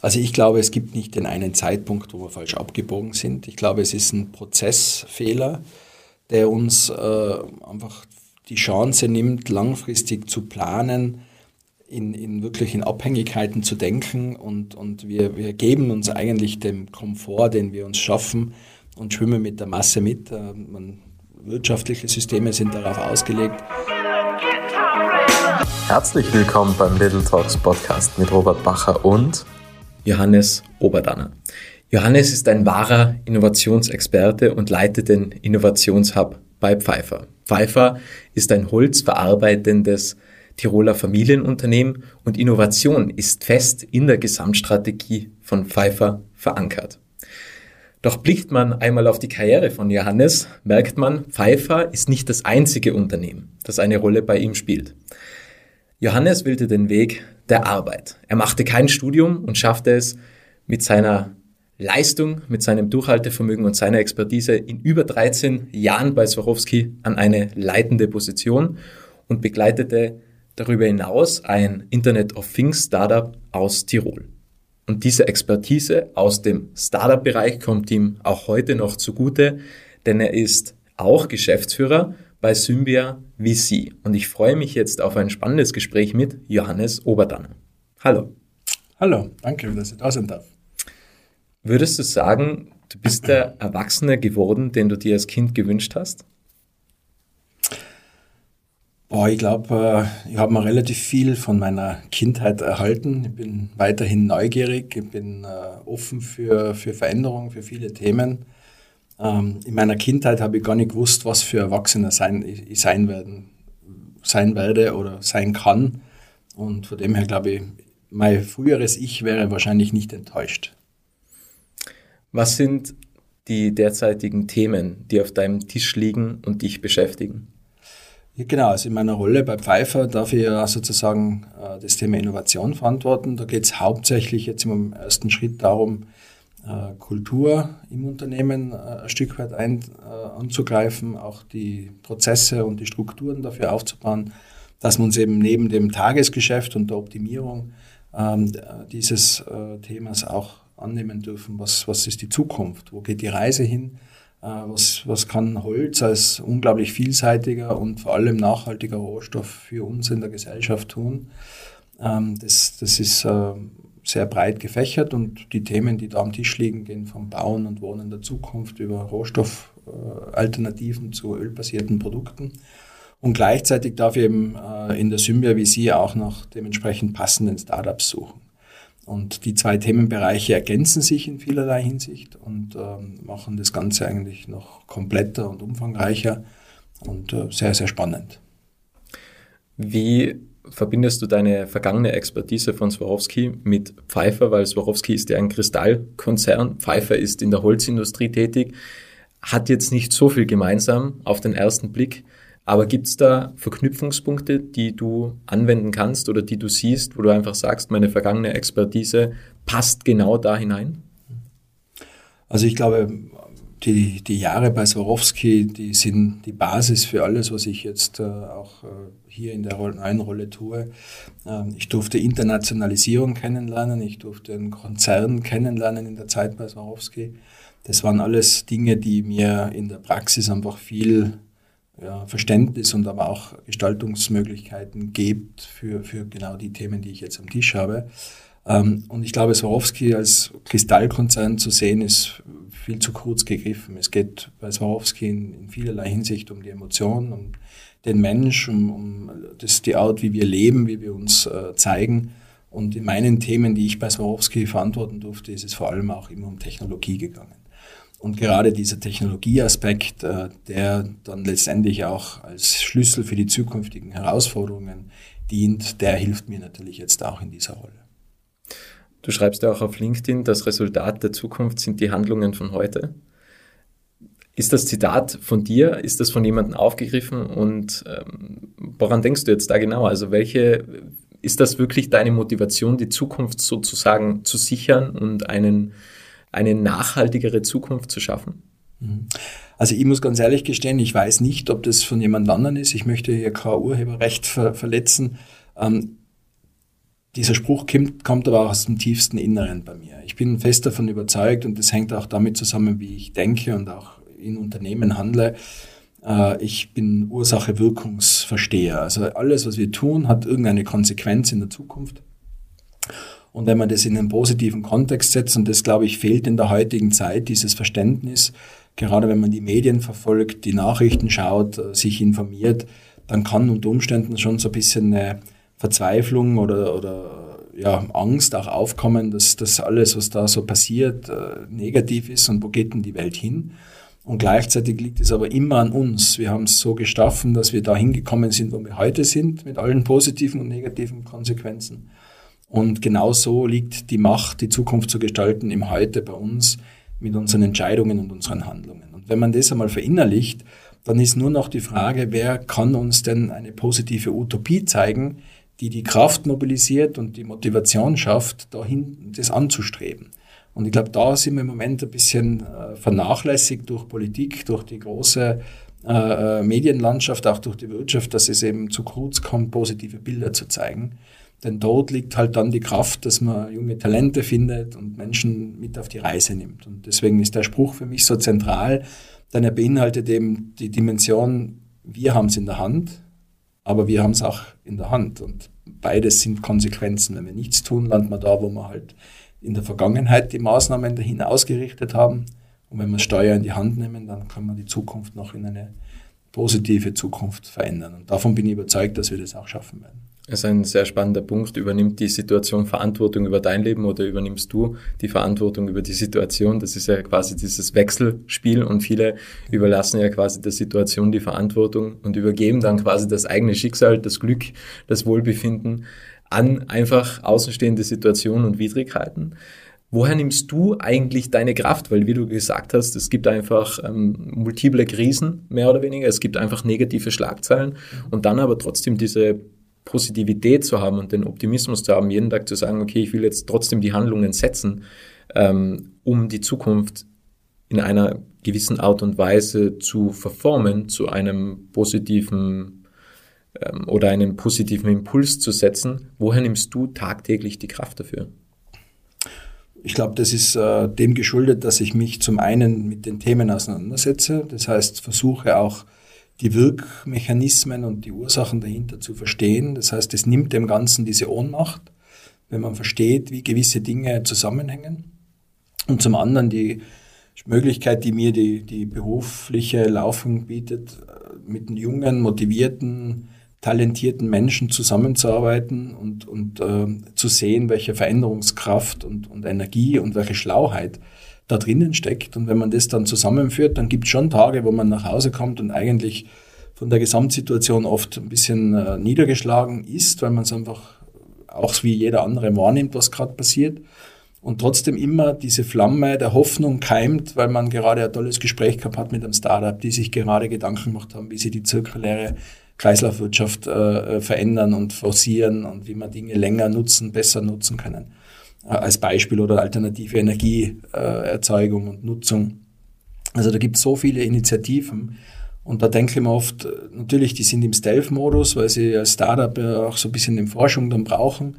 Also ich glaube, es gibt nicht den einen Zeitpunkt, wo wir falsch abgebogen sind. Ich glaube, es ist ein Prozessfehler, der uns äh, einfach die Chance nimmt, langfristig zu planen, in, in wirklich Abhängigkeiten zu denken und, und wir, wir geben uns eigentlich dem Komfort, den wir uns schaffen und schwimmen mit der Masse mit. Äh, man, wirtschaftliche Systeme sind darauf ausgelegt. Herzlich willkommen beim Little Talks Podcast mit Robert Bacher und Johannes Oberdanner. Johannes ist ein wahrer Innovationsexperte und leitet den Innovationshub bei Pfeiffer. Pfeiffer ist ein holzverarbeitendes Tiroler Familienunternehmen und Innovation ist fest in der Gesamtstrategie von Pfeiffer verankert. Doch blickt man einmal auf die Karriere von Johannes, merkt man, Pfeiffer ist nicht das einzige Unternehmen, das eine Rolle bei ihm spielt. Johannes wählte den Weg der Arbeit. Er machte kein Studium und schaffte es mit seiner Leistung, mit seinem Durchhaltevermögen und seiner Expertise in über 13 Jahren bei Swarovski an eine leitende Position und begleitete darüber hinaus ein Internet of Things Startup aus Tirol. Und diese Expertise aus dem Startup-Bereich kommt ihm auch heute noch zugute, denn er ist auch Geschäftsführer bei Symbia VC. Und ich freue mich jetzt auf ein spannendes Gespräch mit Johannes Oberdanner. Hallo. Hallo, danke, dass ich da sein darf. Würdest du sagen, du bist der Erwachsene geworden, den du dir als Kind gewünscht hast? Boah, ich glaube, äh, ich habe mir relativ viel von meiner Kindheit erhalten. Ich bin weiterhin neugierig, ich bin äh, offen für, für Veränderungen, für viele Themen. Ähm, in meiner Kindheit habe ich gar nicht gewusst, was für Erwachsener sein, ich sein, werden, sein werde oder sein kann. Und von dem her glaube ich, mein früheres Ich wäre wahrscheinlich nicht enttäuscht. Was sind die derzeitigen Themen, die auf deinem Tisch liegen und dich beschäftigen? Ja, genau, also in meiner Rolle bei Pfeiffer darf ich ja sozusagen äh, das Thema Innovation verantworten. Da geht es hauptsächlich jetzt im ersten Schritt darum, äh, Kultur im Unternehmen äh, ein Stück weit ein, äh, anzugreifen, auch die Prozesse und die Strukturen dafür aufzubauen, dass wir uns eben neben dem Tagesgeschäft und der Optimierung ähm, dieses Themas auch annehmen dürfen, was, was ist die Zukunft, wo geht die Reise hin, was, was kann Holz als unglaublich vielseitiger und vor allem nachhaltiger Rohstoff für uns in der Gesellschaft tun. Ähm, das, das ist äh, sehr breit gefächert und die Themen, die da am Tisch liegen, gehen vom Bauen und Wohnen der Zukunft über Rohstoffalternativen zu ölbasierten Produkten. Und gleichzeitig darf ich eben äh, in der Symbia wie Sie auch nach dementsprechend passenden Startups suchen. Und die zwei Themenbereiche ergänzen sich in vielerlei Hinsicht und ähm, machen das Ganze eigentlich noch kompletter und umfangreicher und äh, sehr, sehr spannend. Wie verbindest du deine vergangene Expertise von Swarovski mit Pfeiffer, weil Swarovski ist ja ein Kristallkonzern, Pfeiffer ist in der Holzindustrie tätig, hat jetzt nicht so viel gemeinsam auf den ersten Blick, aber gibt es da Verknüpfungspunkte, die du anwenden kannst oder die du siehst, wo du einfach sagst, meine vergangene Expertise passt genau da hinein? Also ich glaube, die, die Jahre bei Swarovski, die sind die Basis für alles, was ich jetzt äh, auch äh, hier in der neuen Rolle tue. Ähm, ich durfte Internationalisierung kennenlernen, ich durfte einen Konzern kennenlernen in der Zeit bei Swarovski. Das waren alles Dinge, die mir in der Praxis einfach viel ja, Verständnis und aber auch Gestaltungsmöglichkeiten gibt für, für genau die Themen, die ich jetzt am Tisch habe. Ähm, und ich glaube, Swarovski als Kristallkonzern zu sehen, ist viel zu kurz gegriffen. Es geht bei Swarovski in, in vielerlei Hinsicht um die Emotionen, um den Mensch, um, um das, die Art, wie wir leben, wie wir uns äh, zeigen. Und in meinen Themen, die ich bei Swarovski verantworten durfte, ist es vor allem auch immer um Technologie gegangen. Und gerade dieser Technologieaspekt, äh, der dann letztendlich auch als Schlüssel für die zukünftigen Herausforderungen dient, der hilft mir natürlich jetzt auch in dieser Rolle. Du schreibst ja auch auf LinkedIn, das Resultat der Zukunft sind die Handlungen von heute. Ist das Zitat von dir? Ist das von jemandem aufgegriffen? Und ähm, woran denkst du jetzt da genau? Also welche ist das wirklich deine Motivation, die Zukunft sozusagen zu sichern und einen, eine nachhaltigere Zukunft zu schaffen? Mhm. Also ich muss ganz ehrlich gestehen, ich weiß nicht, ob das von jemand anderem ist. Ich möchte hier kein Urheberrecht ver verletzen. Ähm, dieser Spruch kommt, aber auch aus dem tiefsten Inneren bei mir. Ich bin fest davon überzeugt und das hängt auch damit zusammen, wie ich denke und auch in Unternehmen handle. Äh, ich bin Ursache-Wirkungsversteher. Also alles, was wir tun, hat irgendeine Konsequenz in der Zukunft. Und wenn man das in einen positiven Kontext setzt, und das, glaube ich, fehlt in der heutigen Zeit, dieses Verständnis, gerade wenn man die Medien verfolgt, die Nachrichten schaut, äh, sich informiert, dann kann unter Umständen schon so ein bisschen eine Verzweiflung oder, oder ja, Angst auch aufkommen, dass das alles, was da so passiert, äh, negativ ist und wo geht denn die Welt hin? Und gleichzeitig liegt es aber immer an uns. Wir haben es so geschaffen, dass wir da hingekommen sind, wo wir heute sind, mit allen positiven und negativen Konsequenzen. Und genau so liegt die Macht, die Zukunft zu gestalten, im Heute bei uns mit unseren Entscheidungen und unseren Handlungen. Und wenn man das einmal verinnerlicht, dann ist nur noch die Frage, wer kann uns denn eine positive Utopie zeigen, die die Kraft mobilisiert und die Motivation schafft, dahin das anzustreben. Und ich glaube, da sind wir im Moment ein bisschen äh, vernachlässigt durch Politik, durch die große äh, äh, Medienlandschaft, auch durch die Wirtschaft, dass es eben zu kurz kommt, positive Bilder zu zeigen. Denn dort liegt halt dann die Kraft, dass man junge Talente findet und Menschen mit auf die Reise nimmt. Und deswegen ist der Spruch für mich so zentral, denn er beinhaltet eben die Dimension, wir haben es in der Hand, aber wir haben es auch in der Hand. Und beides sind Konsequenzen. Wenn wir nichts tun, landen wir da, wo wir halt in der Vergangenheit die Maßnahmen dahin ausgerichtet haben. Und wenn wir Steuer in die Hand nehmen, dann kann man die Zukunft noch in eine positive Zukunft verändern. Und davon bin ich überzeugt, dass wir das auch schaffen werden. Das ist ein sehr spannender Punkt. Übernimmt die Situation Verantwortung über dein Leben oder übernimmst du die Verantwortung über die Situation? Das ist ja quasi dieses Wechselspiel und viele überlassen ja quasi der Situation die Verantwortung und übergeben dann quasi das eigene Schicksal, das Glück, das Wohlbefinden an einfach außenstehende Situationen und Widrigkeiten. Woher nimmst du eigentlich deine Kraft? Weil, wie du gesagt hast, es gibt einfach ähm, multiple Krisen, mehr oder weniger. Es gibt einfach negative Schlagzeilen und dann aber trotzdem diese Positivität zu haben und den Optimismus zu haben, jeden Tag zu sagen, okay, ich will jetzt trotzdem die Handlungen setzen, ähm, um die Zukunft in einer gewissen Art und Weise zu verformen, zu einem positiven ähm, oder einem positiven Impuls zu setzen. Woher nimmst du tagtäglich die Kraft dafür? Ich glaube, das ist äh, dem geschuldet, dass ich mich zum einen mit den Themen auseinandersetze. Das heißt, versuche auch die Wirkmechanismen und die Ursachen dahinter zu verstehen. Das heißt, es nimmt dem Ganzen diese Ohnmacht, wenn man versteht, wie gewisse Dinge zusammenhängen. Und zum anderen die Möglichkeit, die mir die, die berufliche Laufung bietet, mit jungen, motivierten, talentierten Menschen zusammenzuarbeiten und, und äh, zu sehen, welche Veränderungskraft und, und Energie und welche Schlauheit da drinnen steckt. Und wenn man das dann zusammenführt, dann gibt es schon Tage, wo man nach Hause kommt und eigentlich von der Gesamtsituation oft ein bisschen äh, niedergeschlagen ist, weil man es einfach auch wie jeder andere wahrnimmt, was gerade passiert. Und trotzdem immer diese Flamme der Hoffnung keimt, weil man gerade ein tolles Gespräch gehabt hat mit einem Startup, die sich gerade Gedanken gemacht haben, wie sie die zirkuläre Kreislaufwirtschaft äh, verändern und forcieren und wie man Dinge länger nutzen, besser nutzen können als Beispiel oder alternative Energieerzeugung und Nutzung. Also da gibt es so viele Initiativen. Und da denke ich mir oft, natürlich, die sind im Stealth-Modus, weil sie als Startup auch so ein bisschen in Forschung dann brauchen.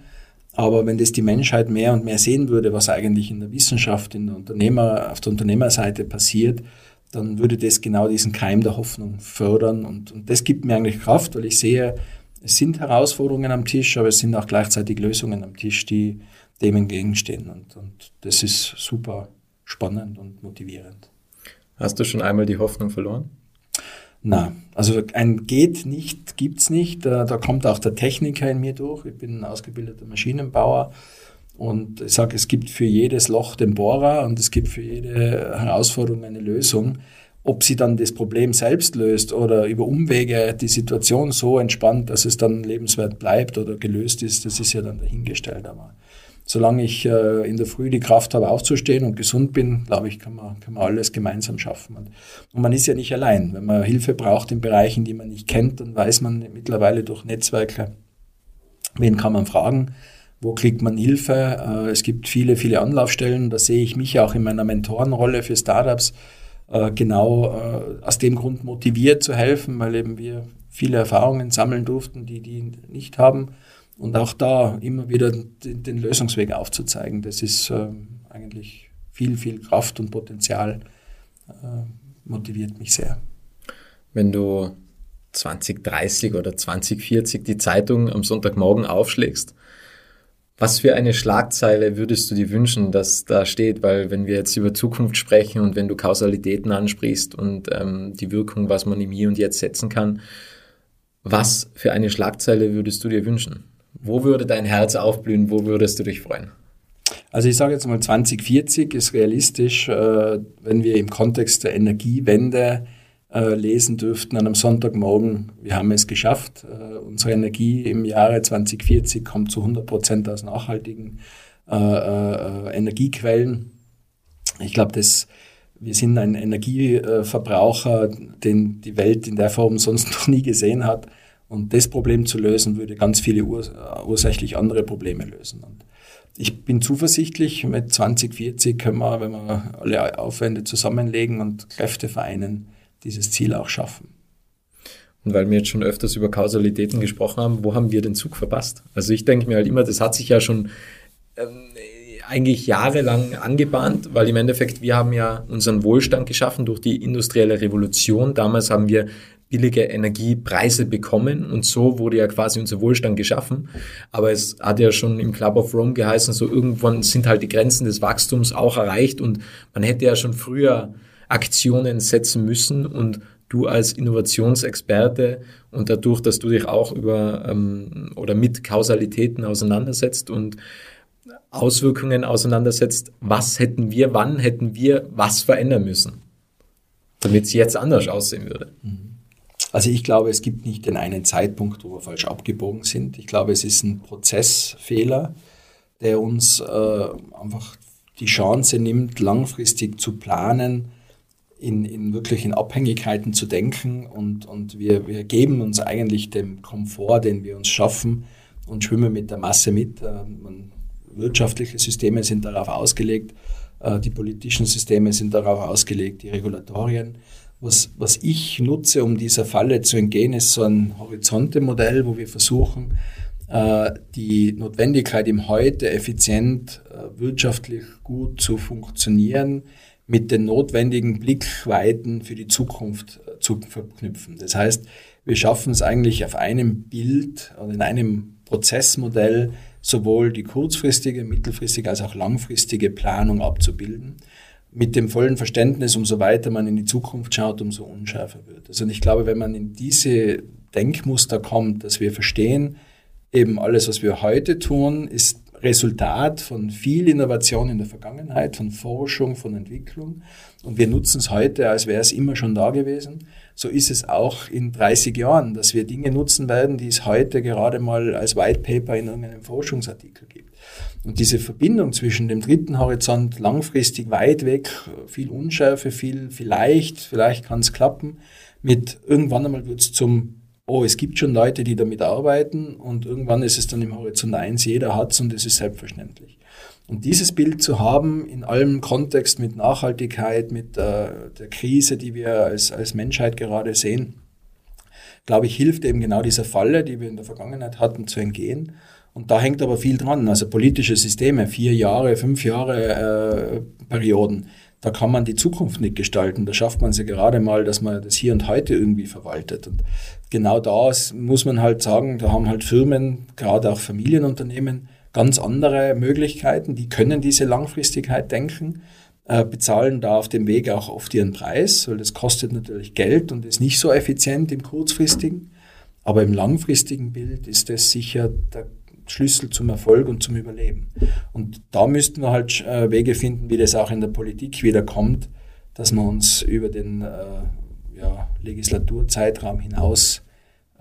Aber wenn das die Menschheit mehr und mehr sehen würde, was eigentlich in der Wissenschaft, in der Unternehmer, auf der Unternehmerseite passiert, dann würde das genau diesen Keim der Hoffnung fördern. Und, und das gibt mir eigentlich Kraft, weil ich sehe, es sind Herausforderungen am Tisch, aber es sind auch gleichzeitig Lösungen am Tisch, die, dem entgegenstehen. Und, und das ist super spannend und motivierend. Hast du schon einmal die Hoffnung verloren? Na, also ein geht nicht, gibt's nicht. Da, da kommt auch der Techniker in mir durch. Ich bin ein ausgebildeter Maschinenbauer und ich sage, es gibt für jedes Loch den Bohrer und es gibt für jede Herausforderung eine Lösung. Ob sie dann das Problem selbst löst oder über Umwege die Situation so entspannt, dass es dann lebenswert bleibt oder gelöst ist, das ist ja dann dahingestellt. Aber solange ich äh, in der Früh die Kraft habe, aufzustehen und gesund bin, glaube ich, kann man, kann man alles gemeinsam schaffen. Und, und, man ist ja nicht allein. Wenn man Hilfe braucht in Bereichen, die man nicht kennt, dann weiß man mittlerweile durch Netzwerke, wen kann man fragen, wo kriegt man Hilfe. Äh, es gibt viele, viele Anlaufstellen. Da sehe ich mich auch in meiner Mentorenrolle für Startups äh, genau äh, aus dem Grund motiviert zu helfen, weil eben wir viele Erfahrungen sammeln durften, die die nicht haben Und auch da immer wieder den, den Lösungsweg aufzuzeigen, das ist äh, eigentlich viel, viel Kraft und Potenzial, äh, motiviert mich sehr. Wenn du 2030 oder 2040 die Zeitung am Sonntagmorgen aufschlägst, was für eine Schlagzeile würdest du dir wünschen, dass da steht? Weil wenn wir jetzt über Zukunft sprechen und wenn du Kausalitäten ansprichst und ähm, die Wirkung, was man im Hier und Jetzt setzen kann, was für eine Schlagzeile würdest du dir wünschen? Wo würde dein Herz aufblühen? Wo würdest du dich freuen? Also ich sage jetzt mal 2040 ist realistisch, äh, wenn wir im Kontext der Energiewende äh, lesen dürften an einem Sonntagmorgen, wir haben es geschafft. Äh, unsere Energie im Jahre 2040 kommt zu 100 Prozent aus nachhaltigen äh, äh, Energiequellen. Ich glaube, wir sind ein Energieverbraucher, den die Welt in der Form sonst noch nie gesehen hat. Und das Problem zu lösen, würde ganz viele urs ursächlich andere Probleme lösen. Und ich bin zuversichtlich, mit 2040 können wir, wenn wir alle Aufwände zusammenlegen und Kräfte vereinen, dieses Ziel auch schaffen. Und weil wir jetzt schon öfters über Kausalitäten gesprochen haben, wo haben wir den Zug verpasst? Also ich denke mir halt immer, das hat sich ja schon ähm, eigentlich jahrelang angebahnt, weil im Endeffekt wir haben ja unseren Wohlstand geschaffen durch die industrielle Revolution. Damals haben wir billige Energiepreise bekommen und so wurde ja quasi unser Wohlstand geschaffen. Aber es hat ja schon im Club of Rome geheißen, so irgendwann sind halt die Grenzen des Wachstums auch erreicht und man hätte ja schon früher Aktionen setzen müssen und du als Innovationsexperte und dadurch, dass du dich auch über ähm, oder mit Kausalitäten auseinandersetzt und Auswirkungen auseinandersetzt, was hätten wir, wann hätten wir was verändern müssen, damit es jetzt anders aussehen würde? Also ich glaube, es gibt nicht den einen Zeitpunkt, wo wir falsch abgebogen sind. Ich glaube, es ist ein Prozessfehler, der uns äh, einfach die Chance nimmt, langfristig zu planen, in, in wirklichen Abhängigkeiten zu denken und, und wir, wir geben uns eigentlich dem Komfort, den wir uns schaffen und schwimmen mit der Masse mit. Äh, man, wirtschaftliche Systeme sind darauf ausgelegt, äh, die politischen Systeme sind darauf ausgelegt, die Regulatorien. Was, was ich nutze, um dieser Falle zu entgehen, ist so ein Horizonte-Modell, wo wir versuchen, äh, die Notwendigkeit im Heute effizient, wirtschaftlich gut zu funktionieren, mit den notwendigen Blickweiten für die Zukunft äh, zu verknüpfen. Das heißt, wir schaffen es eigentlich auf einem Bild oder in einem Prozessmodell sowohl die kurzfristige, mittelfristige als auch langfristige Planung abzubilden. Mit dem vollen Verständnis, umso weiter man in die Zukunft schaut, umso unschärfer wird. Also ich glaube, wenn man in diese Denkmuster kommt, dass wir verstehen, eben alles, was wir heute tun, ist Resultat von viel Innovation in der Vergangenheit, von Forschung, von Entwicklung. Und wir nutzen es heute, als wäre es immer schon da gewesen. So ist es auch in 30 Jahren, dass wir Dinge nutzen werden, die es heute gerade mal als White Paper in irgendeinem Forschungsartikel gibt. Und diese Verbindung zwischen dem dritten Horizont langfristig weit weg, viel Unschärfe, viel vielleicht, vielleicht kann es klappen, mit irgendwann einmal wird es zum oh, es gibt schon Leute, die damit arbeiten und irgendwann ist es dann im Horizont 1, jeder hat es und es ist selbstverständlich. Und dieses Bild zu haben in allem Kontext mit Nachhaltigkeit, mit äh, der Krise, die wir als, als Menschheit gerade sehen, glaube ich, hilft eben genau dieser Falle, die wir in der Vergangenheit hatten, zu entgehen. Und da hängt aber viel dran. Also politische Systeme, vier Jahre, fünf Jahre äh, Perioden da kann man die Zukunft nicht gestalten. Da schafft man sie gerade mal, dass man das Hier und Heute irgendwie verwaltet. Und genau da muss man halt sagen, da haben halt Firmen, gerade auch Familienunternehmen, ganz andere Möglichkeiten. Die können diese Langfristigkeit denken, äh, bezahlen da auf dem Weg auch oft ihren Preis, weil das kostet natürlich Geld und ist nicht so effizient im kurzfristigen. Aber im langfristigen Bild ist das sicher der Schlüssel zum Erfolg und zum Überleben. Und da müssten wir halt äh, Wege finden, wie das auch in der Politik wieder kommt, dass wir uns über den äh, ja, Legislaturzeitraum hinaus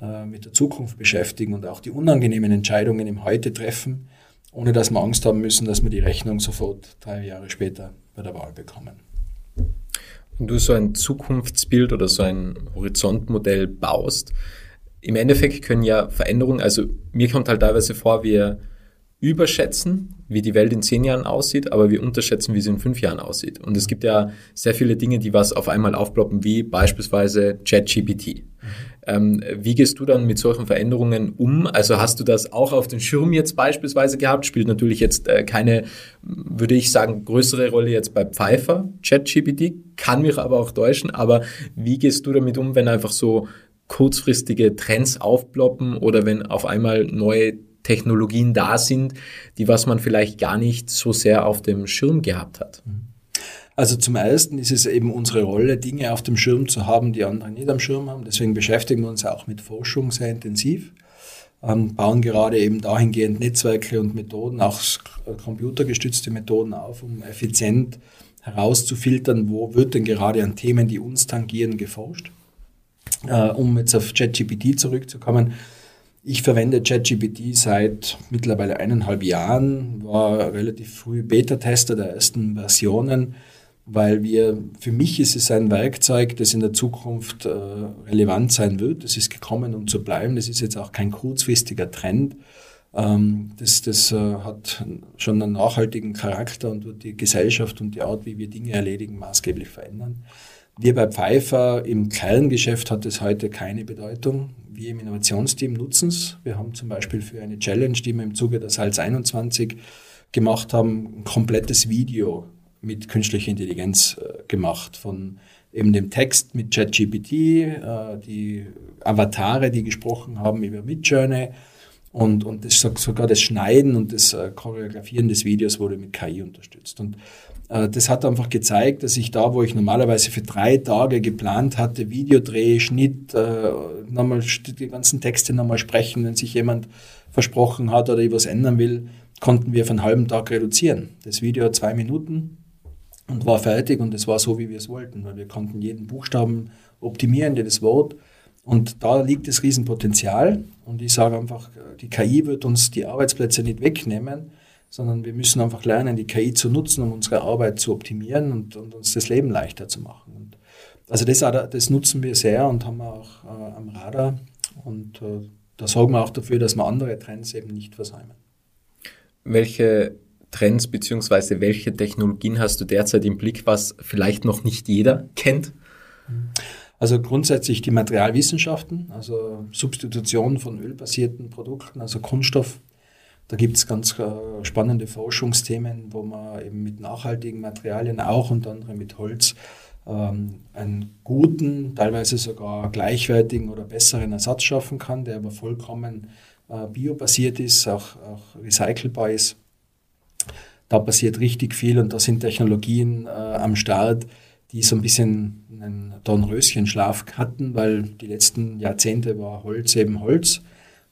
äh, mit der Zukunft beschäftigen und auch die unangenehmen Entscheidungen im Heute treffen, ohne dass wir Angst haben müssen, dass wir die Rechnung sofort drei Jahre später bei der Wahl bekommen. Wenn du so ein Zukunftsbild oder so ein Horizontmodell baust, im Endeffekt können ja Veränderungen, also mir kommt halt teilweise vor, wir überschätzen, wie die Welt in zehn Jahren aussieht, aber wir unterschätzen, wie sie in fünf Jahren aussieht. Und es gibt ja sehr viele Dinge, die was auf einmal aufploppen, wie beispielsweise ChatGPT. Mhm. Ähm, wie gehst du dann mit solchen Veränderungen um? Also hast du das auch auf den Schirm jetzt beispielsweise gehabt? Spielt natürlich jetzt äh, keine, würde ich sagen, größere Rolle jetzt bei Pfeiffer, ChatGPT, kann mich aber auch täuschen. Aber wie gehst du damit um, wenn einfach so kurzfristige Trends aufploppen oder wenn auf einmal neue Technologien da sind, die was man vielleicht gar nicht so sehr auf dem Schirm gehabt hat? Also zum ersten ist es eben unsere Rolle, Dinge auf dem Schirm zu haben, die andere nicht am Schirm haben. Deswegen beschäftigen wir uns auch mit Forschung sehr intensiv, ähm, bauen gerade eben dahingehend Netzwerke und Methoden, auch computergestützte Methoden auf, um effizient herauszufiltern, wo wird denn gerade an Themen, die uns tangieren, geforscht. Äh, um jetzt auf ChatGPT zurückzukommen. Ich verwende ChatGPT seit mittlerweile eineinhalb Jahren, war relativ früh Beta-Tester der ersten Versionen weil wir, für mich ist es ein Werkzeug, das in der Zukunft äh, relevant sein wird. Es ist gekommen, um zu bleiben. Das ist jetzt auch kein kurzfristiger Trend. Ähm, das das äh, hat schon einen nachhaltigen Charakter und wird die Gesellschaft und die Art, wie wir Dinge erledigen, maßgeblich verändern. Wir bei Pfeiffer im Kerngeschäft hat es heute keine Bedeutung. Wir im Innovationsteam nutzen es. Wir haben zum Beispiel für eine Challenge, die wir im Zuge der Salz 21 gemacht haben, ein komplettes Video mit künstlicher Intelligenz äh, gemacht, von eben dem Text mit ChatGPT, äh, die Avatare, die gesprochen haben über Midjourney und, und das, sogar das Schneiden und das äh, Choreografieren des Videos wurde mit KI unterstützt. Und äh, das hat einfach gezeigt, dass ich da, wo ich normalerweise für drei Tage geplant hatte, Videodreh, Schnitt, äh, nochmal die ganzen Texte nochmal sprechen, wenn sich jemand versprochen hat oder ich was ändern will, konnten wir für einen halben Tag reduzieren. Das Video hat zwei Minuten, und war fertig und es war so, wie wir es wollten, weil wir konnten jeden Buchstaben optimieren, jedes Wort. Und da liegt das Riesenpotenzial. Und ich sage einfach, die KI wird uns die Arbeitsplätze nicht wegnehmen, sondern wir müssen einfach lernen, die KI zu nutzen, um unsere Arbeit zu optimieren und, und uns das Leben leichter zu machen. Und also das, das nutzen wir sehr und haben wir auch äh, am Radar. Und äh, da sorgen wir auch dafür, dass wir andere Trends eben nicht versäumen. Welche Trends beziehungsweise welche Technologien hast du derzeit im Blick, was vielleicht noch nicht jeder kennt? Also grundsätzlich die Materialwissenschaften, also Substitution von ölbasierten Produkten, also Kunststoff. Da gibt es ganz äh, spannende Forschungsthemen, wo man eben mit nachhaltigen Materialien, auch unter anderem mit Holz, ähm, einen guten, teilweise sogar gleichwertigen oder besseren Ersatz schaffen kann, der aber vollkommen äh, biobasiert ist, auch, auch recycelbar ist. Da passiert richtig viel und da sind Technologien äh, am Start, die so ein bisschen einen Dornröschenschlaf hatten, weil die letzten Jahrzehnte war Holz eben Holz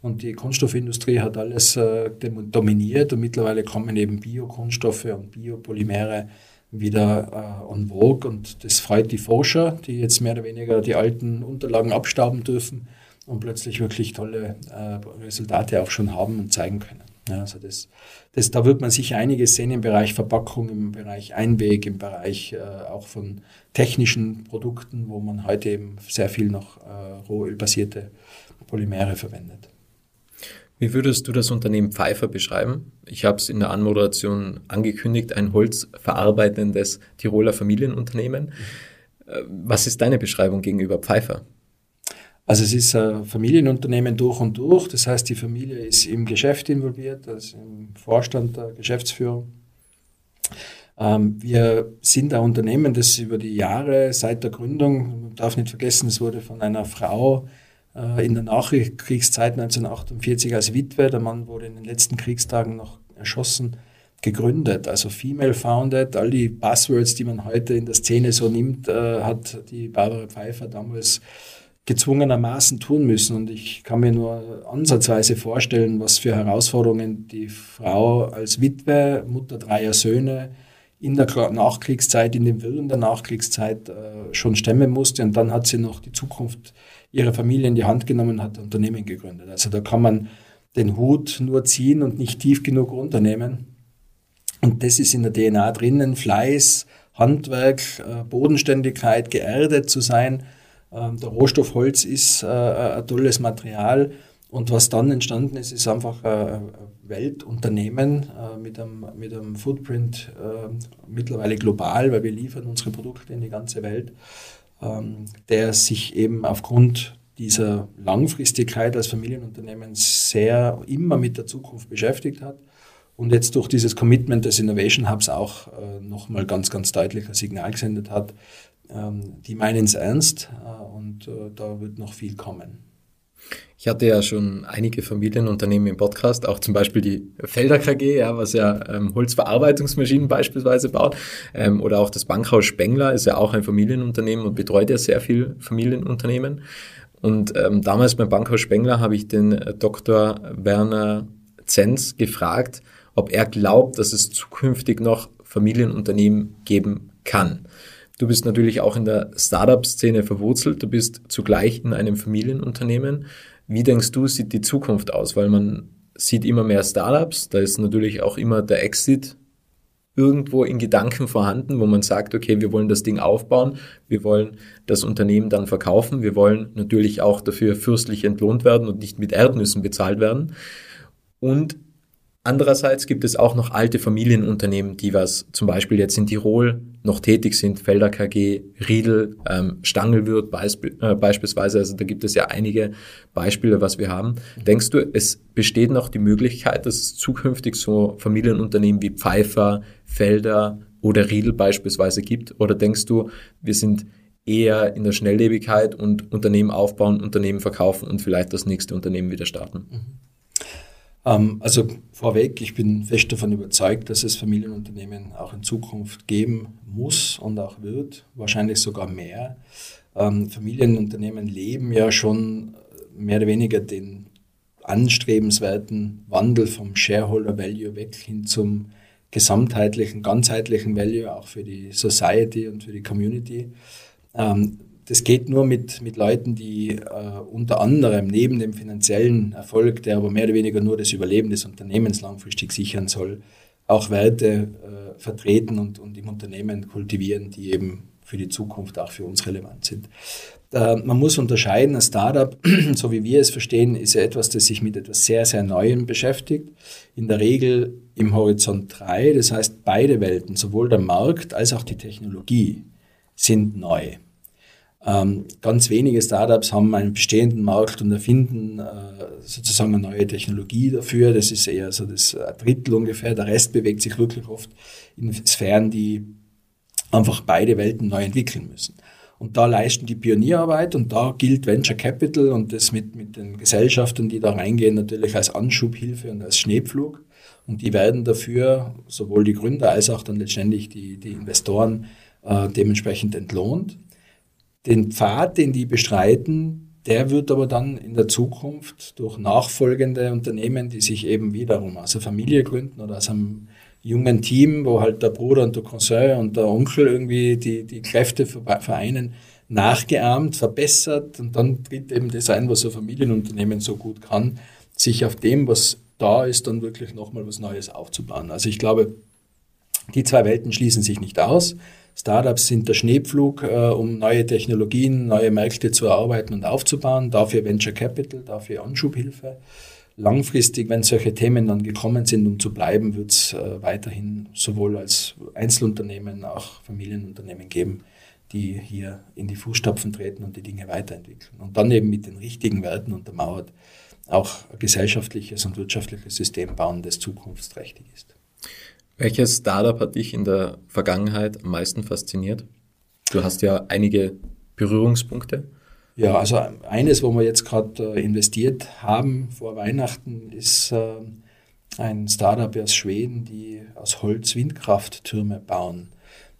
und die Kunststoffindustrie hat alles äh, dominiert und mittlerweile kommen eben Biokunststoffe und Biopolymere wieder äh, en vogue und das freut die Forscher, die jetzt mehr oder weniger die alten Unterlagen abstauben dürfen und plötzlich wirklich tolle äh, Resultate auch schon haben und zeigen können. Ja, also das, das, da wird man sicher einiges sehen im Bereich Verpackung, im Bereich Einweg, im Bereich äh, auch von technischen Produkten, wo man heute eben sehr viel noch äh, rohölbasierte Polymere verwendet. Wie würdest du das Unternehmen Pfeiffer beschreiben? Ich habe es in der Anmoderation angekündigt, ein holzverarbeitendes Tiroler Familienunternehmen. Mhm. Äh, was ist deine Beschreibung gegenüber Pfeiffer? Also es ist ein Familienunternehmen durch und durch. Das heißt, die Familie ist im Geschäft involviert, also im Vorstand der Geschäftsführung. Ähm, wir sind ein Unternehmen, das über die Jahre seit der Gründung, man darf nicht vergessen, es wurde von einer Frau äh, in der Nachkriegszeit 1948 als Witwe, der Mann wurde in den letzten Kriegstagen noch erschossen, gegründet. Also female founded, all die Buzzwords, die man heute in der Szene so nimmt, äh, hat die Barbara Pfeiffer damals gezwungenermaßen tun müssen. Und ich kann mir nur ansatzweise vorstellen, was für Herausforderungen die Frau als Witwe, Mutter dreier Söhne in der Nachkriegszeit, in den Wirren der Nachkriegszeit äh, schon stemmen musste. Und dann hat sie noch die Zukunft ihrer Familie in die Hand genommen und hat Unternehmen gegründet. Also da kann man den Hut nur ziehen und nicht tief genug runternehmen. Und das ist in der DNA drinnen, Fleiß, Handwerk, äh, Bodenständigkeit, geerdet zu sein – ähm, der Rohstoff Holz ist äh, ein tolles Material. Und was dann entstanden ist, ist einfach ein Weltunternehmen äh, mit, einem, mit einem Footprint äh, mittlerweile global, weil wir liefern unsere Produkte in die ganze Welt, ähm, der sich eben aufgrund dieser Langfristigkeit als Familienunternehmen sehr immer mit der Zukunft beschäftigt hat und jetzt durch dieses Commitment des Innovation Hubs auch äh, nochmal ganz, ganz deutlich ein Signal gesendet hat, ähm, die meinen es ernst äh, und äh, da wird noch viel kommen. Ich hatte ja schon einige Familienunternehmen im Podcast, auch zum Beispiel die Felder KG, ja, was ja ähm, Holzverarbeitungsmaschinen beispielsweise baut, ähm, oder auch das Bankhaus Spengler ist ja auch ein Familienunternehmen und betreut ja sehr viel Familienunternehmen. Und ähm, damals beim Bankhaus Spengler habe ich den äh, Dr. Werner Zenz gefragt, ob er glaubt, dass es zukünftig noch Familienunternehmen geben kann. Du bist natürlich auch in der Startup-Szene verwurzelt, du bist zugleich in einem Familienunternehmen. Wie denkst du, sieht die Zukunft aus? Weil man sieht immer mehr Startups, da ist natürlich auch immer der Exit irgendwo in Gedanken vorhanden, wo man sagt, okay, wir wollen das Ding aufbauen, wir wollen das Unternehmen dann verkaufen, wir wollen natürlich auch dafür fürstlich entlohnt werden und nicht mit Erdnüssen bezahlt werden. Und Andererseits gibt es auch noch alte Familienunternehmen, die was zum Beispiel jetzt in Tirol noch tätig sind, Felder KG, Riedel, ähm, Stangelwirt beisp äh, beispielsweise. Also da gibt es ja einige Beispiele, was wir haben. Denkst du, es besteht noch die Möglichkeit, dass es zukünftig so Familienunternehmen wie Pfeiffer, Felder oder Riedel beispielsweise gibt? Oder denkst du, wir sind eher in der Schnelllebigkeit und Unternehmen aufbauen, Unternehmen verkaufen und vielleicht das nächste Unternehmen wieder starten? Mhm. Ähm, also vorweg, ich bin fest davon überzeugt, dass es Familienunternehmen auch in Zukunft geben muss und auch wird, wahrscheinlich sogar mehr. Ähm, Familienunternehmen leben ja schon mehr oder weniger den anstrebenswerten Wandel vom Shareholder Value weg hin zum gesamtheitlichen, ganzheitlichen Value, auch für die Society und für die Community. Das geht nur mit, mit Leuten, die äh, unter anderem neben dem finanziellen Erfolg, der aber mehr oder weniger nur das Überleben des Unternehmens langfristig sichern soll, auch Werte äh, vertreten und, und im Unternehmen kultivieren, die eben für die Zukunft auch für uns relevant sind. Äh, man muss unterscheiden, ein Startup, so wie wir es verstehen, ist ja etwas, das sich mit etwas sehr, sehr Neuem beschäftigt. In der Regel im Horizont 3, das heißt beide Welten, sowohl der Markt als auch die Technologie, sind neu. Ähm, ganz wenige Startups haben einen bestehenden Markt und erfinden äh, sozusagen eine neue Technologie dafür. Das ist eher so das Drittel ungefähr. Der Rest bewegt sich wirklich oft in Sphären, die einfach beide Welten neu entwickeln müssen. Und da leisten die Pionierarbeit und da gilt Venture Capital und das mit, mit den Gesellschaften, die da reingehen, natürlich als Anschubhilfe und als Schneepflug. Und die werden dafür sowohl die Gründer als auch dann letztendlich die, die Investoren äh, dementsprechend entlohnt. Den Pfad, den die bestreiten, der wird aber dann in der Zukunft durch nachfolgende Unternehmen, die sich eben wiederum aus einer Familie gründen oder aus einem jungen Team, wo halt der Bruder und der Cousin und der Onkel irgendwie die, die Kräfte vereinen, nachgeahmt, verbessert und dann tritt eben das ein, was ein Familienunternehmen so gut kann, sich auf dem, was da ist, dann wirklich nochmal was Neues aufzubauen. Also ich glaube, die zwei Welten schließen sich nicht aus. Startups sind der Schneepflug, äh, um neue Technologien, neue Märkte zu erarbeiten und aufzubauen. Dafür Venture Capital, dafür Anschubhilfe. Langfristig, wenn solche Themen dann gekommen sind, um zu bleiben, wird es äh, weiterhin sowohl als Einzelunternehmen, auch Familienunternehmen geben, die hier in die Fußstapfen treten und die Dinge weiterentwickeln. Und dann eben mit den richtigen Werten untermauert auch ein gesellschaftliches und wirtschaftliches System bauen, das zukunftsträchtig ist. Welches Startup hat dich in der Vergangenheit am meisten fasziniert? Du hast ja einige Berührungspunkte. Ja, also eines, wo wir jetzt gerade äh, investiert haben vor Weihnachten, ist äh, ein Startup aus Schweden, die aus Holz Windkrafttürme bauen.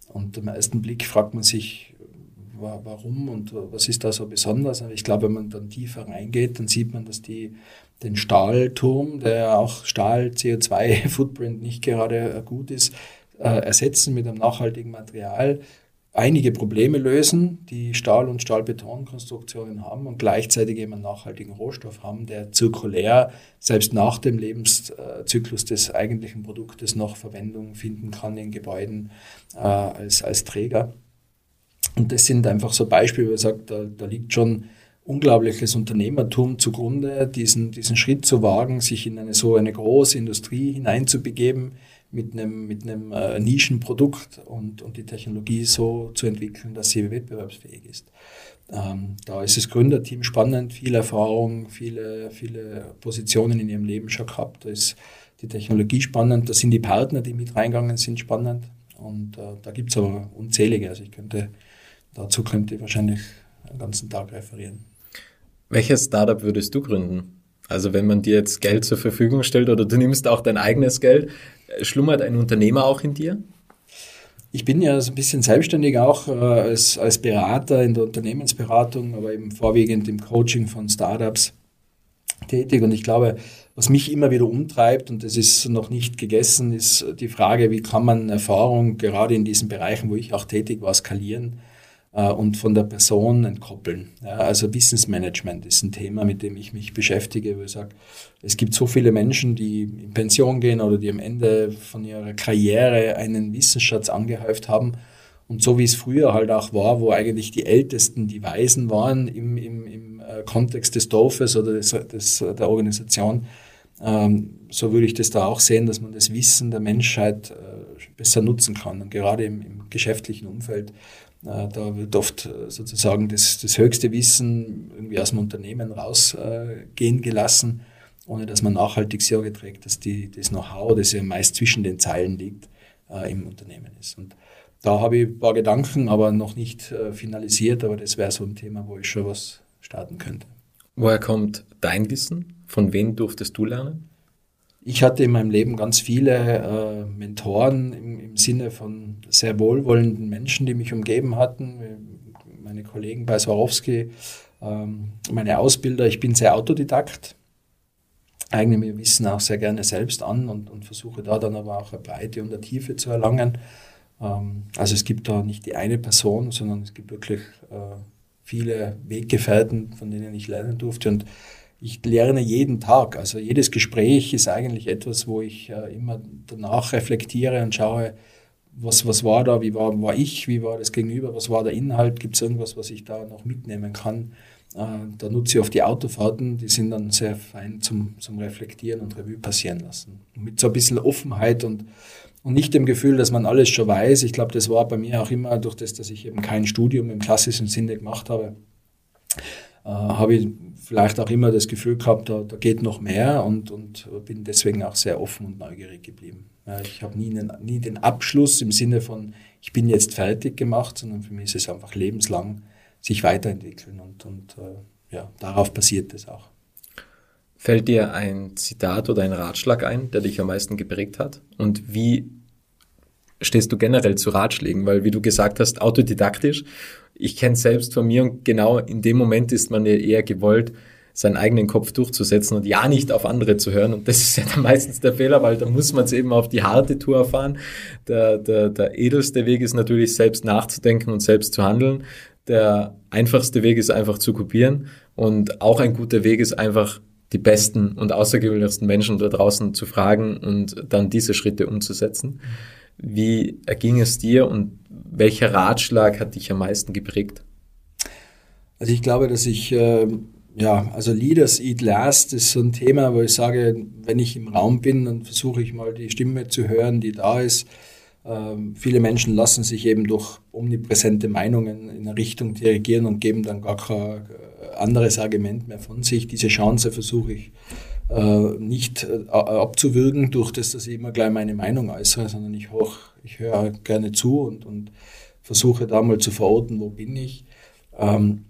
Und im ersten Blick fragt man sich, warum und was ist da so besonders. Aber ich glaube, wenn man dann tiefer reingeht, dann sieht man, dass die den Stahlturm, der auch Stahl-CO2-Footprint nicht gerade gut ist, äh, ersetzen mit einem nachhaltigen Material, einige Probleme lösen, die Stahl- und Stahlbetonkonstruktionen haben und gleichzeitig eben einen nachhaltigen Rohstoff haben, der zirkulär selbst nach dem Lebenszyklus des eigentlichen Produktes noch Verwendung finden kann in Gebäuden äh, als, als Träger. Und das sind einfach so Beispiele, wo ich sage, da, da liegt schon unglaubliches Unternehmertum zugrunde, diesen, diesen Schritt zu wagen, sich in eine so eine große Industrie hineinzubegeben mit einem, mit einem äh, Nischenprodukt und, und die Technologie so zu entwickeln, dass sie wettbewerbsfähig ist. Ähm, da ist das Gründerteam spannend, viel Erfahrung, viele, viele Positionen in ihrem Leben schon gehabt. Da ist die Technologie spannend, da sind die Partner, die mit reingegangen sind, spannend. Und äh, da gibt es aber unzählige. Also ich könnte, dazu könnte ich wahrscheinlich einen ganzen Tag referieren. Welches Startup würdest du gründen? Also wenn man dir jetzt Geld zur Verfügung stellt oder du nimmst auch dein eigenes Geld, schlummert ein Unternehmer auch in dir? Ich bin ja so ein bisschen selbstständig auch äh, als, als Berater in der Unternehmensberatung, aber eben vorwiegend im Coaching von Startups tätig. Und ich glaube, was mich immer wieder umtreibt, und das ist noch nicht gegessen, ist die Frage, wie kann man Erfahrung gerade in diesen Bereichen, wo ich auch tätig war, skalieren äh, und von der Person entkoppeln. Ja, also Wissensmanagement ist ein Thema, mit dem ich mich beschäftige, wo ich sage, es gibt so viele Menschen, die in Pension gehen oder die am Ende von ihrer Karriere einen Wissensschatz angehäuft haben. Und so wie es früher halt auch war, wo eigentlich die Ältesten die Weisen waren im, im, im äh, Kontext des Dorfes oder des, des, der Organisation, ähm, so würde ich das da auch sehen, dass man das Wissen der Menschheit äh, besser nutzen kann. Und gerade im, im geschäftlichen Umfeld äh, da wird oft äh, sozusagen das, das höchste Wissen irgendwie aus dem Unternehmen rausgehen gelassen, ohne dass man nachhaltig Sorge trägt, dass die, das Know-how, das ja meist zwischen den Zeilen liegt, äh, im Unternehmen ist. Und da habe ich ein paar Gedanken, aber noch nicht finalisiert, aber das wäre so ein Thema, wo ich schon was starten könnte. Woher kommt dein Wissen? Von wem durftest du lernen? Ich hatte in meinem Leben ganz viele äh, Mentoren im, im, Sinne von sehr wohlwollenden Menschen, die mich umgeben hatten. Meine Kollegen bei Swarovski, ähm, meine Ausbilder. Ich bin sehr Autodidakt, eigne mir Wissen auch sehr gerne selbst an und, und versuche da dann aber auch eine Breite und eine Tiefe zu erlangen. Ähm, also es gibt da nicht die eine Person, sondern es gibt wirklich äh, viele Weggefährten, von denen ich lernen durfte. Und ich lerne jeden Tag. Also jedes Gespräch ist eigentlich etwas, wo ich äh, immer danach reflektiere und schaue, was, was war da, wie war, war ich, wie war das Gegenüber, was war der Inhalt, gibt es irgendwas, was ich da noch mitnehmen kann. Äh, da nutze ich oft die Autofahrten, die sind dann sehr fein zum, zum Reflektieren und Revue passieren lassen. Mit so ein bisschen Offenheit und, und nicht dem Gefühl, dass man alles schon weiß. Ich glaube, das war bei mir auch immer durch das, dass ich eben kein Studium im klassischen Sinne gemacht habe, äh, habe ich vielleicht auch immer das Gefühl gehabt, da, da geht noch mehr und, und bin deswegen auch sehr offen und neugierig geblieben. Ja, ich habe nie, nie den Abschluss im Sinne von, ich bin jetzt fertig gemacht, sondern für mich ist es einfach lebenslang sich weiterentwickeln und, und äh, ja, darauf basiert es auch. Fällt dir ein Zitat oder ein Ratschlag ein, der dich am meisten geprägt hat? Und wie stehst du generell zu Ratschlägen? Weil, wie du gesagt hast, autodidaktisch ich kenne selbst von mir und genau in dem Moment ist man ja eher gewollt, seinen eigenen Kopf durchzusetzen und ja nicht auf andere zu hören. Und das ist ja dann meistens der Fehler, weil da muss man es eben auf die harte Tour erfahren. Der, der, der edelste Weg ist natürlich selbst nachzudenken und selbst zu handeln. Der einfachste Weg ist einfach zu kopieren. Und auch ein guter Weg ist einfach die besten und außergewöhnlichsten Menschen da draußen zu fragen und dann diese Schritte umzusetzen. Wie erging es dir und welcher Ratschlag hat dich am meisten geprägt? Also ich glaube, dass ich, äh, ja, also Leaders Eat Last ist so ein Thema, wo ich sage, wenn ich im Raum bin, dann versuche ich mal die Stimme zu hören, die da ist. Ähm, viele Menschen lassen sich eben durch omnipräsente Meinungen in eine Richtung dirigieren und geben dann gar kein anderes Argument mehr von sich. Diese Chance versuche ich nicht äh, abzuwürgen durch das, dass ich immer gleich meine Meinung äußere, sondern ich, hoch, ich höre gerne zu und, und versuche da mal zu verorten, wo bin ich. Ähm,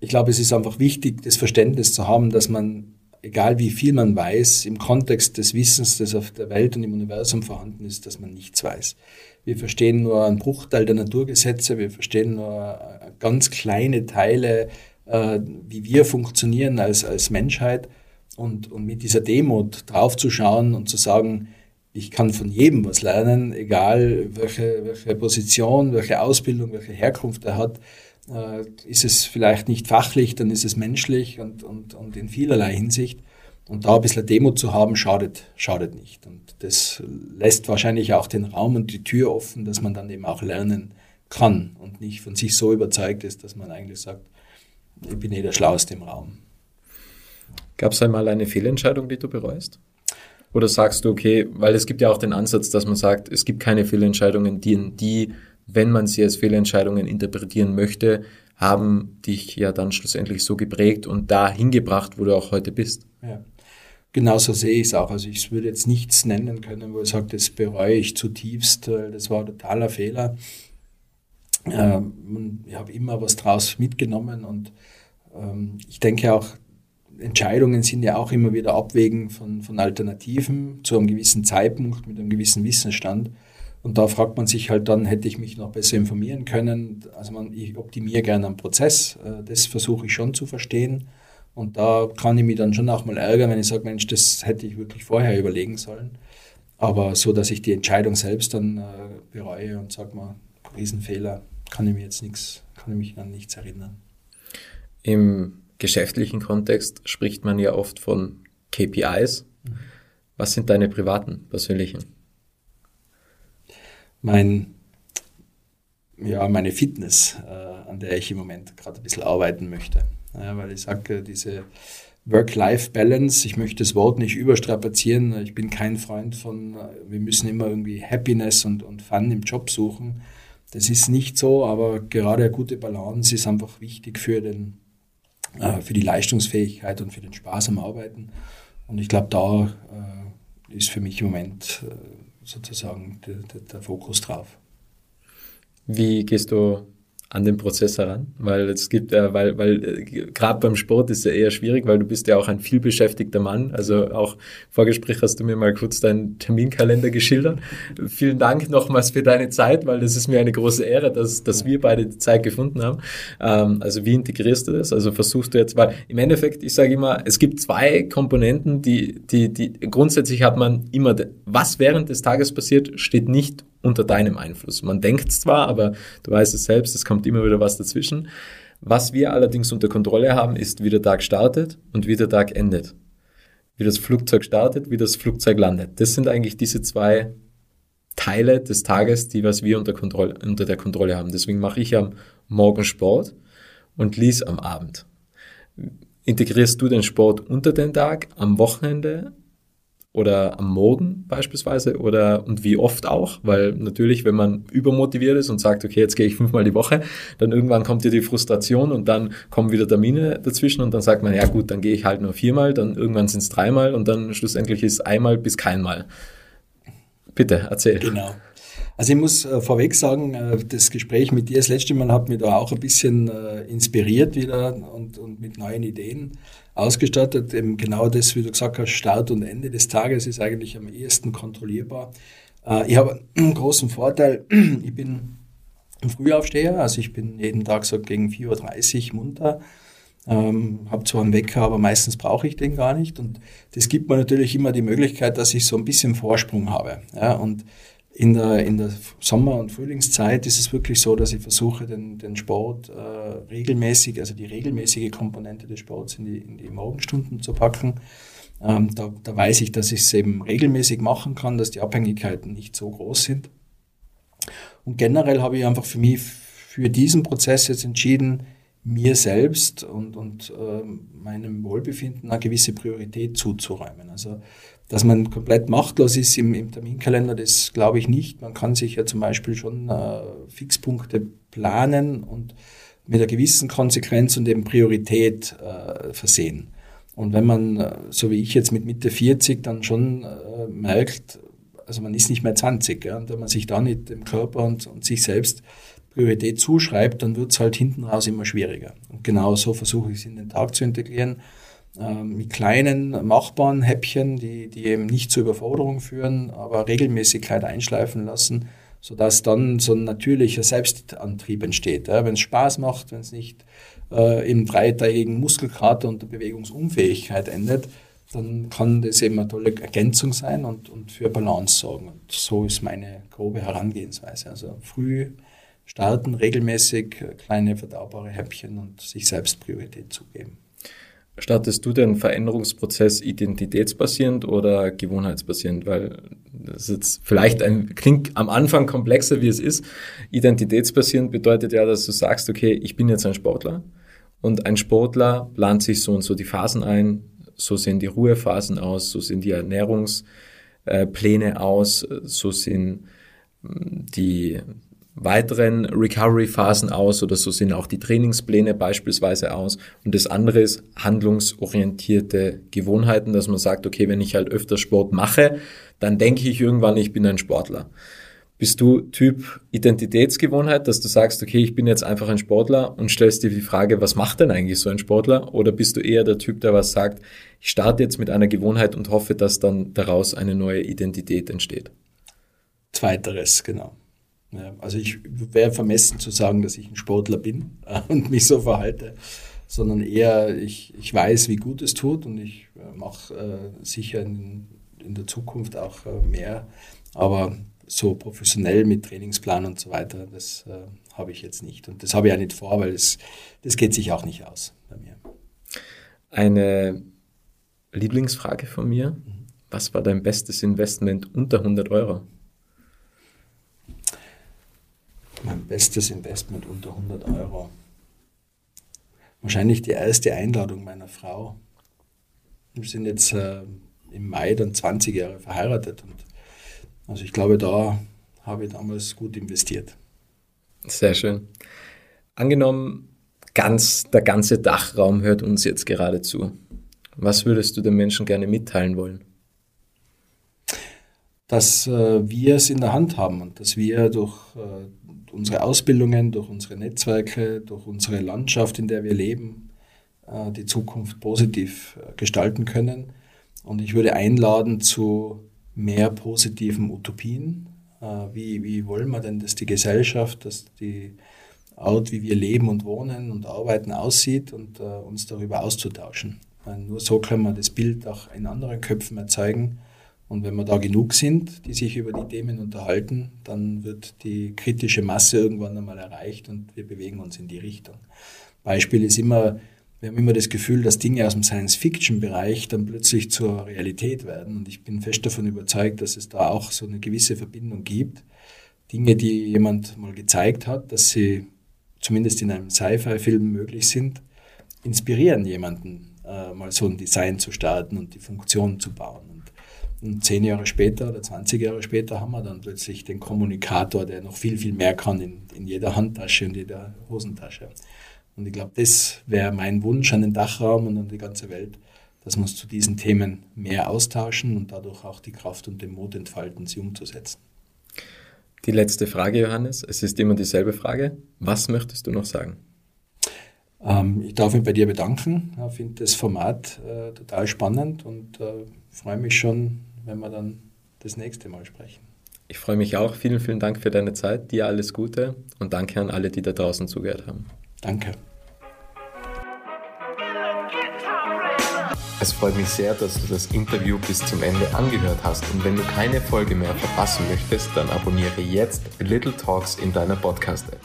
ich glaube, es ist einfach wichtig, das Verständnis zu haben, dass man, egal wie viel man weiß, im Kontext des Wissens, das auf der Welt und im Universum vorhanden ist, dass man nichts weiß. Wir verstehen nur einen Bruchteil der Naturgesetze, wir verstehen nur äh, ganz kleine Teile, äh, wie wir funktionieren als, als Menschheit. Und, und mit dieser Demut draufzuschauen und zu sagen, ich kann von jedem was lernen, egal welche, welche Position, welche Ausbildung, welche Herkunft er hat. Äh, ist es vielleicht nicht fachlich, dann ist es menschlich und, und, und in vielerlei Hinsicht. Und da ein bisschen Demut zu haben, schadet, schadet nicht. Und das lässt wahrscheinlich auch den Raum und die Tür offen, dass man dann eben auch lernen kann und nicht von sich so überzeugt ist, dass man eigentlich sagt, ich bin eh der Schlauste im Raum. Gab es einmal eine Fehlentscheidung, die du bereust? Oder sagst du, okay, weil es gibt ja auch den Ansatz, dass man sagt, es gibt keine Fehlentscheidungen, die, die wenn man sie als Fehlentscheidungen interpretieren möchte, haben dich ja dann schlussendlich so geprägt und dahin gebracht, wo du auch heute bist. Ja. Genauso sehe ich es auch. Also ich würde jetzt nichts nennen können, wo ich sage, das bereue ich zutiefst, das war ein totaler Fehler. Ähm, ich habe immer was draus mitgenommen und ähm, ich denke auch, Entscheidungen sind ja auch immer wieder Abwägen von, von Alternativen zu einem gewissen Zeitpunkt mit einem gewissen Wissensstand. Und da fragt man sich halt dann, hätte ich mich noch besser informieren können? Also man, ich optimiere gerne einen Prozess, äh, das versuche ich schon zu verstehen. Und da kann ich mich dann schon auch mal ärgern, wenn ich sage, Mensch, das hätte ich wirklich vorher überlegen sollen. Aber so, dass ich die Entscheidung selbst dann äh, bereue und sage mal, Riesenfehler, kann ich mir jetzt nichts, kann ich mich an nichts erinnern. Im geschäftlichen Kontext spricht man ja oft von KPIs. Was sind deine privaten, persönlichen? Mein, ja, meine Fitness, äh, an der ich im Moment gerade ein bisschen arbeiten möchte. Ja, weil ich sage, diese Work-Life-Balance, ich möchte das Wort nicht überstrapazieren. Ich bin kein Freund von, wir müssen immer irgendwie Happiness und, und Fun im Job suchen. Das ist nicht so, aber gerade eine gute Balance ist einfach wichtig für den, äh, für die Leistungsfähigkeit und für den Spaß am Arbeiten. Und ich glaube, da äh, ist für mich im Moment äh, sozusagen der, der, der Fokus drauf. Wie gehst du an den Prozess heran? Weil es gibt ja, weil, weil äh, gerade beim Sport ist ja eher schwierig, weil du bist ja auch ein vielbeschäftigter Mann. Also auch Vorgespräch hast du mir mal kurz deinen Terminkalender geschildert. Vielen Dank nochmals für deine Zeit, weil das ist mir eine große Ehre, dass, dass wir beide die Zeit gefunden haben. Ähm, also wie integrierst du das? Also versuchst du jetzt, weil im Endeffekt, ich sage immer, es gibt zwei Komponenten, die, die, die grundsätzlich hat man immer, was während des Tages passiert, steht nicht unter deinem Einfluss. Man denkt zwar, aber du weißt es selbst, es kommt immer wieder was dazwischen. Was wir allerdings unter Kontrolle haben, ist, wie der Tag startet und wie der Tag endet. Wie das Flugzeug startet, wie das Flugzeug landet. Das sind eigentlich diese zwei Teile des Tages, die was wir unter, Kontrolle, unter der Kontrolle haben. Deswegen mache ich am Morgen Sport und Lies am Abend. Integrierst du den Sport unter den Tag, am Wochenende, oder am Morgen beispielsweise oder und wie oft auch, weil natürlich, wenn man übermotiviert ist und sagt, okay, jetzt gehe ich fünfmal die Woche, dann irgendwann kommt ja die Frustration und dann kommen wieder Termine dazwischen und dann sagt man, ja gut, dann gehe ich halt nur viermal, dann irgendwann sind es dreimal und dann schlussendlich ist einmal bis keinmal. Bitte, erzähl. Genau. Also ich muss äh, vorweg sagen, äh, das Gespräch mit dir das letzte Mal hat mich da auch ein bisschen äh, inspiriert wieder und, und mit neuen Ideen ausgestattet. Eben genau das, wie du gesagt hast, Start und Ende des Tages ist eigentlich am ehesten kontrollierbar. Äh, ich habe einen großen Vorteil. Ich bin ein Frühaufsteher, also ich bin jeden Tag so gegen 4.30 Uhr munter. Ähm, habe zwar einen Wecker, aber meistens brauche ich den gar nicht. Und das gibt mir natürlich immer die Möglichkeit, dass ich so ein bisschen Vorsprung habe. Ja, und in der, in der Sommer- und Frühlingszeit ist es wirklich so, dass ich versuche, den, den Sport äh, regelmäßig, also die regelmäßige Komponente des Sports in die, in die Morgenstunden zu packen. Ähm, da, da weiß ich, dass ich es eben regelmäßig machen kann, dass die Abhängigkeiten nicht so groß sind. Und generell habe ich einfach für mich für diesen Prozess jetzt entschieden, mir selbst und, und äh, meinem Wohlbefinden eine gewisse Priorität zuzuräumen. Also dass man komplett machtlos ist im, im Terminkalender, das glaube ich nicht. Man kann sich ja zum Beispiel schon äh, Fixpunkte planen und mit einer gewissen Konsequenz und eben Priorität äh, versehen. Und wenn man, äh, so wie ich jetzt mit Mitte 40, dann schon äh, merkt, also man ist nicht mehr 20, ja, und wenn man sich da nicht dem Körper und, und sich selbst Priorität zuschreibt, dann wird es halt hinten raus immer schwieriger. Und genau so versuche ich es in den Tag zu integrieren ähm, mit kleinen, machbaren Häppchen, die, die eben nicht zur Überforderung führen, aber Regelmäßigkeit einschleifen lassen, sodass dann so ein natürlicher Selbstantrieb entsteht. Ja, wenn es Spaß macht, wenn es nicht äh, im dreitägigen Muskelkater und der Bewegungsunfähigkeit endet, dann kann das eben eine tolle Ergänzung sein und, und für Balance sorgen. Und so ist meine grobe Herangehensweise. Also früh starten, regelmäßig kleine verdaubare Häppchen und sich selbst Priorität zugeben. Startest du den Veränderungsprozess identitätsbasierend oder gewohnheitsbasierend? Weil das jetzt vielleicht ein, klingt am Anfang komplexer, wie es ist. Identitätsbasierend bedeutet ja, dass du sagst, okay, ich bin jetzt ein Sportler und ein Sportler plant sich so und so die Phasen ein, so sehen die Ruhephasen aus, so sehen die Ernährungspläne aus, so sehen hm, die weiteren Recovery-Phasen aus oder so sehen auch die Trainingspläne beispielsweise aus. Und das andere ist handlungsorientierte Gewohnheiten, dass man sagt, okay, wenn ich halt öfter Sport mache, dann denke ich irgendwann, ich bin ein Sportler. Bist du Typ Identitätsgewohnheit, dass du sagst, okay, ich bin jetzt einfach ein Sportler und stellst dir die Frage, was macht denn eigentlich so ein Sportler? Oder bist du eher der Typ, der was sagt, ich starte jetzt mit einer Gewohnheit und hoffe, dass dann daraus eine neue Identität entsteht? Zweiteres, genau. Ja, also ich wäre vermessen zu sagen, dass ich ein Sportler bin äh, und mich so verhalte, sondern eher, ich, ich weiß, wie gut es tut und ich äh, mache äh, sicher in, in, der Zukunft auch äh, mehr. Aber so professionell mit Trainingsplan und so weiter, das äh, habe ich jetzt nicht. Und das habe ich auch nicht vor, weil das, das geht sich auch nicht aus bei mir. Eine Lieblingsfrage von mir. Mhm. Was war dein bestes Investment unter 100 Euro? Mein bestes Investment unter 100 Euro. Wahrscheinlich die erste Einladung meiner Frau. Wir sind jetzt äh, im Mai dann 20 Jahre verheiratet. Und also ich glaube, da habe ich damals gut investiert. Sehr schön. Angenommen, ganz, der ganze Dachraum hört uns jetzt gerade zu. Was würdest du den Menschen gerne mitteilen wollen? Dass äh, wir es in der Hand haben und dass wir durch äh, unsere Ausbildungen, durch unsere Netzwerke, durch unsere Landschaft, in der wir leben, äh, die Zukunft positiv äh, gestalten können. Und ich würde einladen zu mehr positiven Utopien. Äh, wie, wie wollen wir denn, dass die Gesellschaft, dass die Art, wie wir leben und wohnen und arbeiten, aussieht und uns darüber auszutauschen. Nur so können wir das Bild auch in anderen Köpfen erzeugen und wenn wir da genug sind, die sich über die Themen unterhalten, dann wird die kritische Masse irgendwann einmal erreicht und wir bewegen uns in die Richtung. Beispiel ist immer, wir haben immer das Gefühl, dass Dinge aus dem Science-Fiction-Bereich dann plötzlich zur Realität werden. Und ich bin fest davon überzeugt, dass es da auch so eine gewisse Verbindung gibt. Dinge, die jemand mal gezeigt hat, dass sie zumindest in einem Sci-Fi-Film möglich sind, inspirieren jemanden, äh, mal so ein Design zu starten und die Funktion zu bauen. Und zehn Jahre später oder 20 Jahre später haben wir dann plötzlich den Kommunikator, der noch viel, viel mehr kann in, in jeder Handtasche und jeder Hosentasche. Und ich glaube, das wäre mein Wunsch an den Dachraum und an die ganze Welt, dass wir uns zu diesen Themen mehr austauschen und dadurch auch die Kraft und den Mut entfalten, sie umzusetzen. Die letzte Frage, Johannes. Es ist immer dieselbe Frage. Was möchtest du noch sagen? Ähm, ich darf mich bei dir bedanken. Ich finde das Format äh, total spannend und äh, freue mich schon, wenn wir dann das nächste Mal sprechen. Ich freue mich auch. Vielen, vielen Dank für deine Zeit. Dir alles Gute und danke an alle, die da draußen zugehört haben. Danke. Es freut mich sehr, dass du das Interview bis zum Ende angehört hast und wenn du keine Folge mehr verpassen möchtest, dann abonniere jetzt Little Talks in deiner Podcast-App.